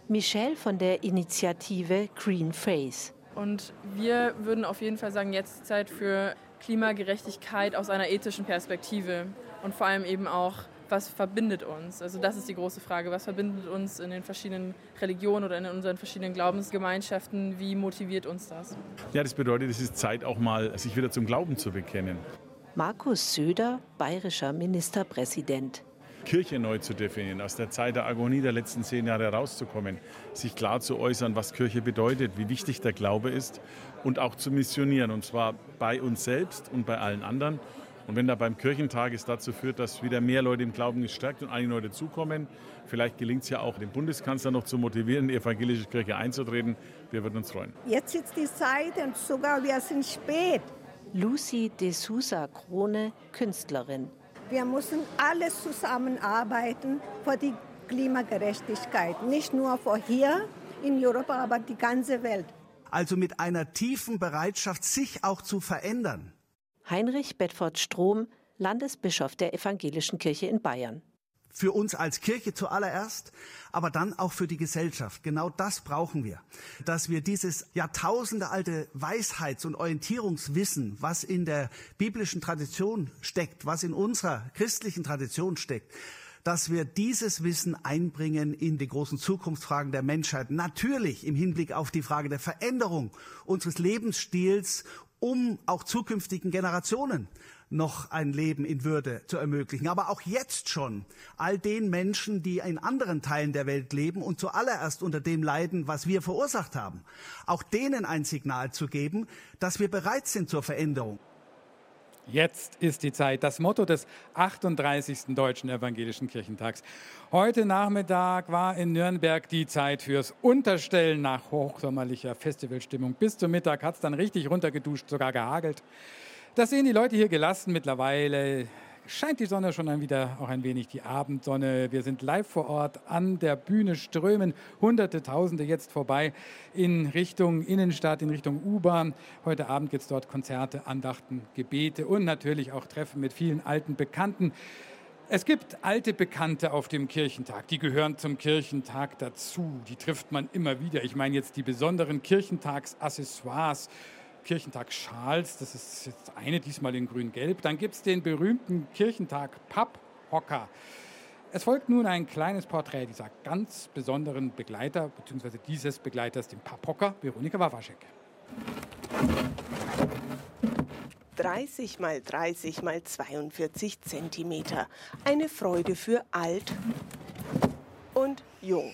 Michelle von der Initiative Green Face. Und wir würden auf jeden Fall sagen, jetzt ist die Zeit für Klimagerechtigkeit aus einer ethischen Perspektive. Und vor allem eben auch, was verbindet uns? Also das ist die große Frage. Was verbindet uns in den verschiedenen Religionen oder in unseren verschiedenen Glaubensgemeinschaften? Wie motiviert uns das? Ja, das bedeutet, es ist Zeit auch mal, sich wieder zum Glauben zu bekennen. Markus Söder, bayerischer Ministerpräsident. Kirche neu zu definieren, aus der Zeit der Agonie der letzten zehn Jahre herauszukommen, sich klar zu äußern, was Kirche bedeutet, wie wichtig der Glaube ist und auch zu missionieren, und zwar bei uns selbst und bei allen anderen. Und wenn da beim Kirchentag es dazu führt, dass wieder mehr Leute im Glauben gestärkt und einige Leute zukommen, vielleicht gelingt es ja auch, den Bundeskanzler noch zu motivieren, in die evangelische Kirche einzutreten. Wir würden uns freuen. Jetzt ist die Zeit und sogar wir sind spät. Lucy de Sousa Krone, Künstlerin. Wir müssen alles zusammenarbeiten für die Klimagerechtigkeit. Nicht nur für hier in Europa, aber die ganze Welt. Also mit einer tiefen Bereitschaft, sich auch zu verändern. Heinrich Bedford Strom, Landesbischof der Evangelischen Kirche in Bayern. Für uns als Kirche zuallererst, aber dann auch für die Gesellschaft. Genau das brauchen wir. Dass wir dieses jahrtausendealte Weisheits- und Orientierungswissen, was in der biblischen Tradition steckt, was in unserer christlichen Tradition steckt, dass wir dieses Wissen einbringen in die großen Zukunftsfragen der Menschheit. Natürlich im Hinblick auf die Frage der Veränderung unseres Lebensstils um auch zukünftigen Generationen noch ein Leben in Würde zu ermöglichen. Aber auch jetzt schon all den Menschen, die in anderen Teilen der Welt leben und zuallererst unter dem leiden, was wir verursacht haben, auch denen ein Signal zu geben, dass wir bereit sind zur Veränderung. Jetzt ist die Zeit. Das Motto des 38. Deutschen Evangelischen Kirchentags. Heute Nachmittag war in Nürnberg die Zeit fürs Unterstellen nach hochsommerlicher Festivalstimmung. Bis zum Mittag hat es dann richtig runtergeduscht, sogar gehagelt. Das sehen die Leute hier gelassen mittlerweile scheint die Sonne schon dann wieder auch ein wenig die Abendsonne. Wir sind live vor Ort an der Bühne, strömen Hunderte, Tausende jetzt vorbei in Richtung Innenstadt, in Richtung U-Bahn. Heute Abend gibt es dort Konzerte, Andachten, Gebete und natürlich auch Treffen mit vielen alten Bekannten. Es gibt alte Bekannte auf dem Kirchentag, die gehören zum Kirchentag dazu. Die trifft man immer wieder. Ich meine jetzt die besonderen Kirchentagsaccessoires Kirchentag Schals, das ist jetzt eine, diesmal in grün-gelb. Dann gibt es den berühmten Kirchentag Papphocker. Es folgt nun ein kleines Porträt dieser ganz besonderen Begleiter, beziehungsweise dieses Begleiters, dem Papphocker, Veronika Wawaschek. 30 mal 30 mal 42 Zentimeter. Eine Freude für alt und jung.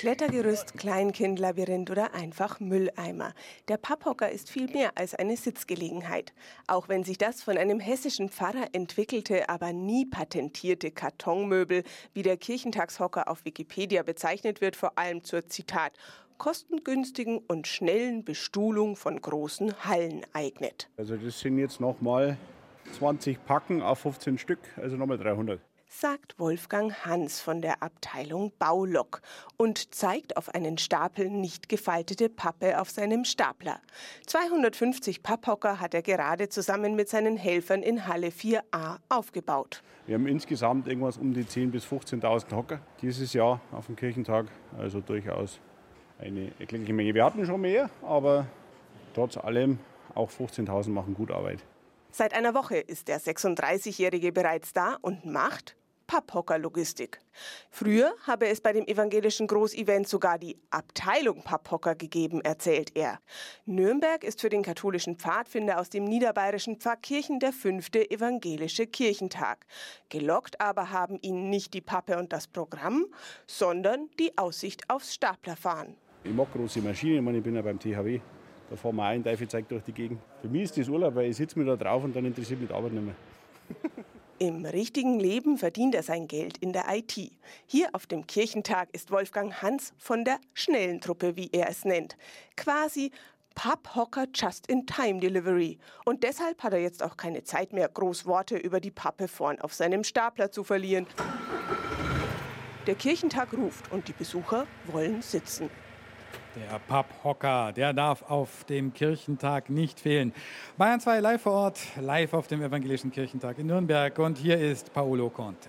Klettergerüst, Kleinkindlabyrinth oder einfach Mülleimer. Der Papphocker ist viel mehr als eine Sitzgelegenheit. Auch wenn sich das von einem hessischen Pfarrer entwickelte, aber nie patentierte Kartonmöbel, wie der Kirchentagshocker auf Wikipedia bezeichnet wird, vor allem zur Zitat kostengünstigen und schnellen Bestuhlung von großen Hallen eignet. Also das sind jetzt nochmal 20 Packen auf 15 Stück, also nochmal 300 sagt Wolfgang Hans von der Abteilung Baulok und zeigt auf einen Stapel nicht gefaltete Pappe auf seinem Stapler. 250 Papphocker hat er gerade zusammen mit seinen Helfern in Halle 4a aufgebaut. Wir haben insgesamt irgendwas um die 10.000 bis 15.000 Hocker dieses Jahr auf dem Kirchentag, also durchaus eine erkleckliche Menge. Wir hatten schon mehr, aber trotz allem auch 15.000 machen gut Arbeit. Seit einer Woche ist der 36-Jährige bereits da und macht Papphocker-Logistik. Früher habe es bei dem evangelischen Großevent sogar die Abteilung Papphocker gegeben, erzählt er. Nürnberg ist für den katholischen Pfadfinder aus dem niederbayerischen Pfarrkirchen der fünfte evangelische Kirchentag. Gelockt aber haben ihn nicht die Pappe und das Programm, sondern die Aussicht aufs Staplerfahren. Ich mag große Maschinen, ich, meine, ich bin ja beim THW. Da fahren wir auch ein Teufel durch die Gegend. Für mich ist das Urlaub, weil ich sitze mir da drauf und dann interessiert mich die Arbeit nicht mehr. Im richtigen Leben verdient er sein Geld in der IT. Hier auf dem Kirchentag ist Wolfgang Hans von der schnellen Truppe, wie er es nennt. Quasi Papphocker Just-in-Time-Delivery. Und deshalb hat er jetzt auch keine Zeit mehr, groß Worte über die Pappe vorn auf seinem Stapler zu verlieren. Der Kirchentag ruft und die Besucher wollen sitzen. Der Papphocker, der darf auf dem Kirchentag nicht fehlen. Bayern 2 live vor Ort, live auf dem Evangelischen Kirchentag in Nürnberg. Und hier ist Paolo Conte.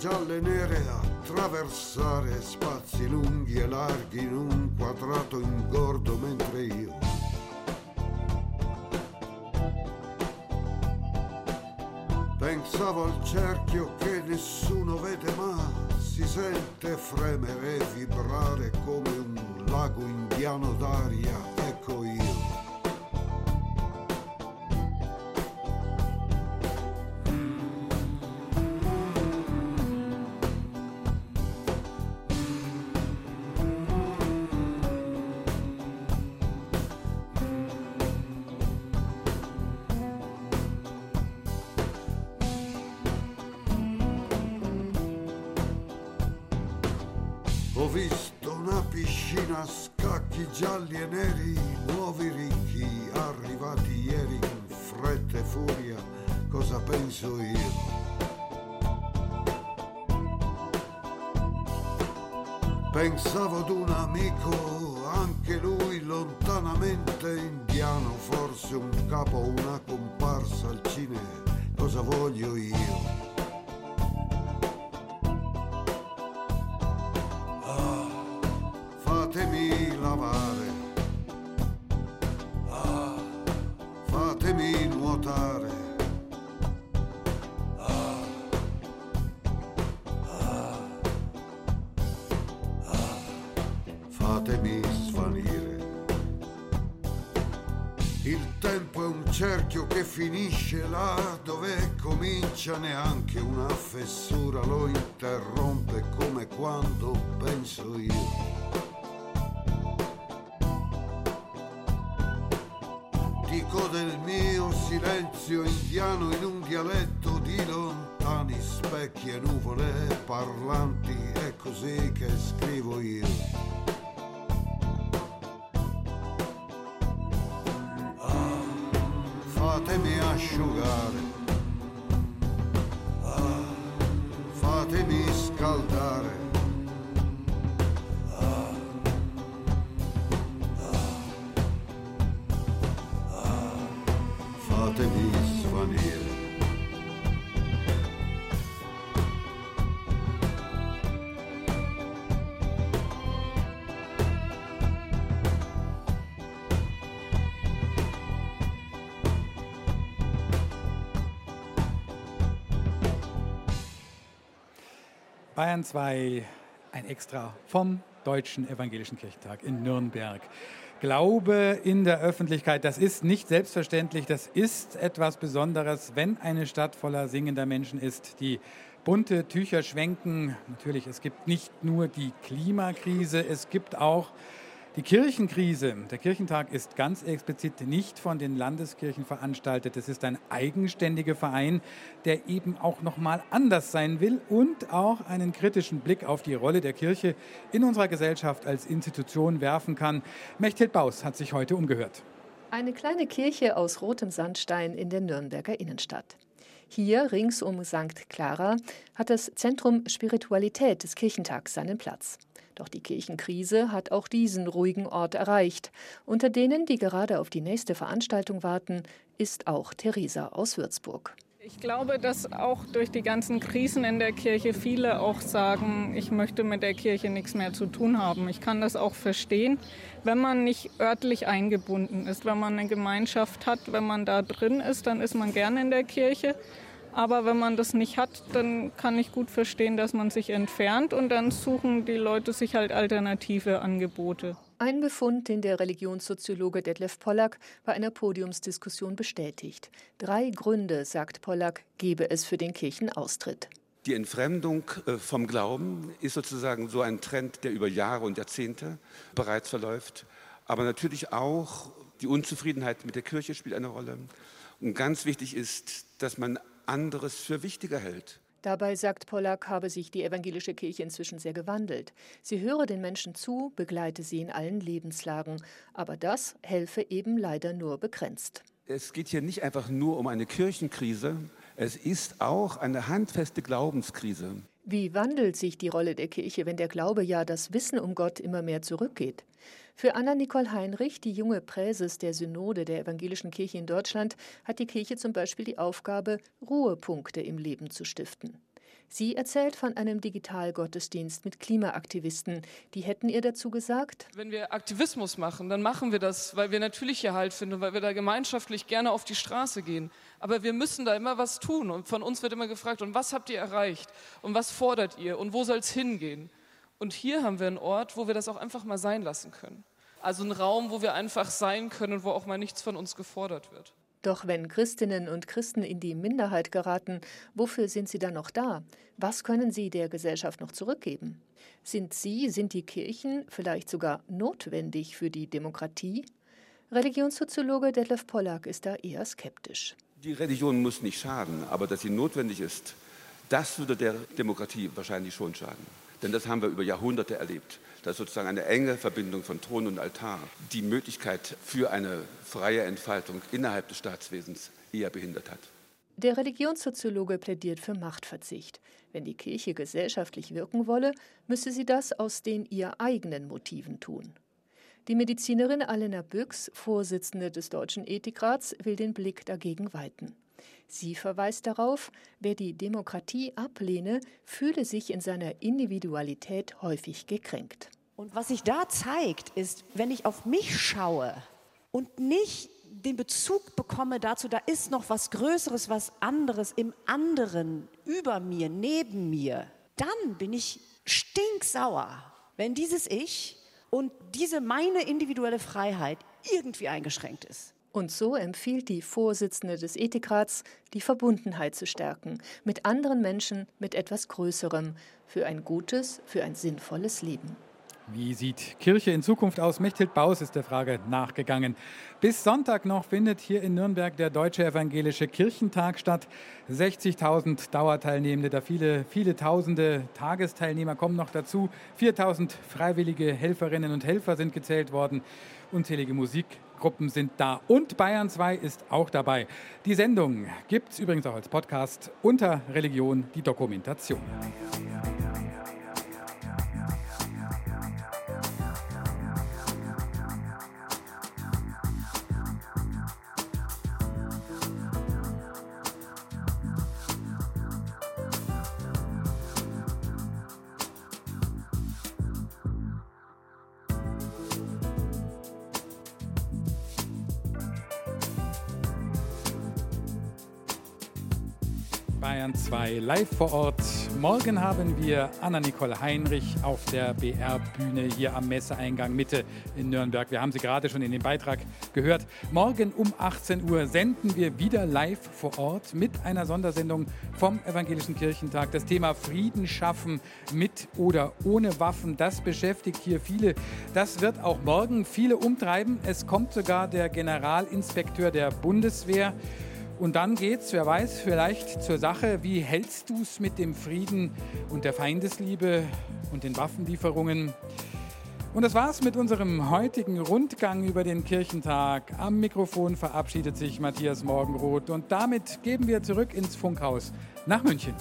Gialle e nere attraversare spazi lunghi e larghi in un quadrato ingordo mentre io pensavo al cerchio che nessuno vede ma si sente fremere e vibrare come un lago indiano d'aria, Pensavo ad un amico anche lui lontanamente finisce là dove comincia neanche una fessura lo interrompe come quando penso io. Dico del mio silenzio indiano in un dialetto di lontani specchi e nuvole parlanti, è così che scrivo io. Bayern 2, ein Extra vom Deutschen Evangelischen Kirchentag in Nürnberg. Glaube in der Öffentlichkeit, das ist nicht selbstverständlich, das ist etwas Besonderes, wenn eine Stadt voller singender Menschen ist, die bunte Tücher schwenken. Natürlich, es gibt nicht nur die Klimakrise, es gibt auch die Kirchenkrise. Der Kirchentag ist ganz explizit nicht von den Landeskirchen veranstaltet. Es ist ein eigenständiger Verein, der eben auch noch mal anders sein will und auch einen kritischen Blick auf die Rolle der Kirche in unserer Gesellschaft als Institution werfen kann. Mechthild Baus hat sich heute umgehört. Eine kleine Kirche aus rotem Sandstein in der Nürnberger Innenstadt. Hier rings um St. Clara hat das Zentrum Spiritualität des Kirchentags seinen Platz. Doch die Kirchenkrise hat auch diesen ruhigen Ort erreicht. Unter denen, die gerade auf die nächste Veranstaltung warten, ist auch Theresa aus Würzburg. Ich glaube, dass auch durch die ganzen Krisen in der Kirche viele auch sagen, ich möchte mit der Kirche nichts mehr zu tun haben. Ich kann das auch verstehen, wenn man nicht örtlich eingebunden ist, wenn man eine Gemeinschaft hat, wenn man da drin ist, dann ist man gerne in der Kirche. Aber wenn man das nicht hat, dann kann ich gut verstehen, dass man sich entfernt und dann suchen die Leute sich halt alternative Angebote. Ein Befund, den der Religionssoziologe Detlef Pollack bei einer Podiumsdiskussion bestätigt. Drei Gründe, sagt Pollack, gebe es für den Kirchenaustritt. Die Entfremdung äh, vom Glauben ist sozusagen so ein Trend, der über Jahre und Jahrzehnte bereits verläuft. Aber natürlich auch die Unzufriedenheit mit der Kirche spielt eine Rolle. Und ganz wichtig ist, dass man anderes für wichtiger hält. Dabei sagt Pollack, habe sich die evangelische Kirche inzwischen sehr gewandelt. Sie höre den Menschen zu, begleite sie in allen Lebenslagen. Aber das helfe eben leider nur begrenzt. Es geht hier nicht einfach nur um eine Kirchenkrise, es ist auch eine handfeste Glaubenskrise. Wie wandelt sich die Rolle der Kirche, wenn der Glaube ja das Wissen um Gott immer mehr zurückgeht? Für Anna-Nicole Heinrich, die junge Präses der Synode der Evangelischen Kirche in Deutschland, hat die Kirche zum Beispiel die Aufgabe, Ruhepunkte im Leben zu stiften. Sie erzählt von einem Digitalgottesdienst mit Klimaaktivisten. Die hätten ihr dazu gesagt, wenn wir Aktivismus machen, dann machen wir das, weil wir natürlich hier Halt finden, weil wir da gemeinschaftlich gerne auf die Straße gehen. Aber wir müssen da immer was tun. Und von uns wird immer gefragt, und was habt ihr erreicht? Und was fordert ihr? Und wo soll es hingehen? Und hier haben wir einen Ort, wo wir das auch einfach mal sein lassen können. Also ein Raum, wo wir einfach sein können und wo auch mal nichts von uns gefordert wird. Doch wenn Christinnen und Christen in die Minderheit geraten, wofür sind sie dann noch da? Was können sie der Gesellschaft noch zurückgeben? Sind sie, sind die Kirchen vielleicht sogar notwendig für die Demokratie? Religionssoziologe Detlef Pollack ist da eher skeptisch. Die Religion muss nicht schaden, aber dass sie notwendig ist, das würde der Demokratie wahrscheinlich schon schaden. Denn das haben wir über Jahrhunderte erlebt. dass sozusagen eine enge Verbindung von Thron und Altar die Möglichkeit für eine freie Entfaltung innerhalb des Staatswesens eher behindert hat. Der Religionssoziologe plädiert für Machtverzicht. Wenn die Kirche gesellschaftlich wirken wolle, müsse sie das aus den ihr eigenen Motiven tun. Die Medizinerin Alena Büchs, Vorsitzende des Deutschen Ethikrats, will den Blick dagegen weiten. Sie verweist darauf, wer die Demokratie ablehne, fühle sich in seiner Individualität häufig gekränkt. Und was sich da zeigt, ist, wenn ich auf mich schaue und nicht den Bezug bekomme dazu, da ist noch was Größeres, was anderes im anderen, über mir, neben mir, dann bin ich stinksauer, wenn dieses Ich und diese meine individuelle Freiheit irgendwie eingeschränkt ist. Und so empfiehlt die Vorsitzende des Ethikrats, die Verbundenheit zu stärken, mit anderen Menschen, mit etwas Größerem, für ein gutes, für ein sinnvolles Leben. Wie sieht Kirche in Zukunft aus? Mechthild Baus ist der Frage nachgegangen. Bis Sonntag noch findet hier in Nürnberg der Deutsche Evangelische Kirchentag statt. 60.000 Dauerteilnehmende, da viele, viele tausende Tagesteilnehmer kommen noch dazu. 4.000 freiwillige Helferinnen und Helfer sind gezählt worden. Unzählige Musikgruppen sind da und Bayern 2 ist auch dabei. Die Sendung gibt es übrigens auch als Podcast unter Religion, die Dokumentation. Bayern 2 live vor Ort. Morgen haben wir Anna-Nicole Heinrich auf der BR-Bühne hier am Messeeingang Mitte in Nürnberg. Wir haben sie gerade schon in dem Beitrag gehört. Morgen um 18 Uhr senden wir wieder live vor Ort mit einer Sondersendung vom Evangelischen Kirchentag. Das Thema Frieden schaffen mit oder ohne Waffen, das beschäftigt hier viele. Das wird auch morgen viele umtreiben. Es kommt sogar der Generalinspekteur der Bundeswehr. Und dann geht's, wer weiß, vielleicht zur Sache, wie hältst du es mit dem Frieden und der Feindesliebe und den Waffenlieferungen? Und das war's mit unserem heutigen Rundgang über den Kirchentag. Am Mikrofon verabschiedet sich Matthias Morgenroth und damit geben wir zurück ins Funkhaus nach München.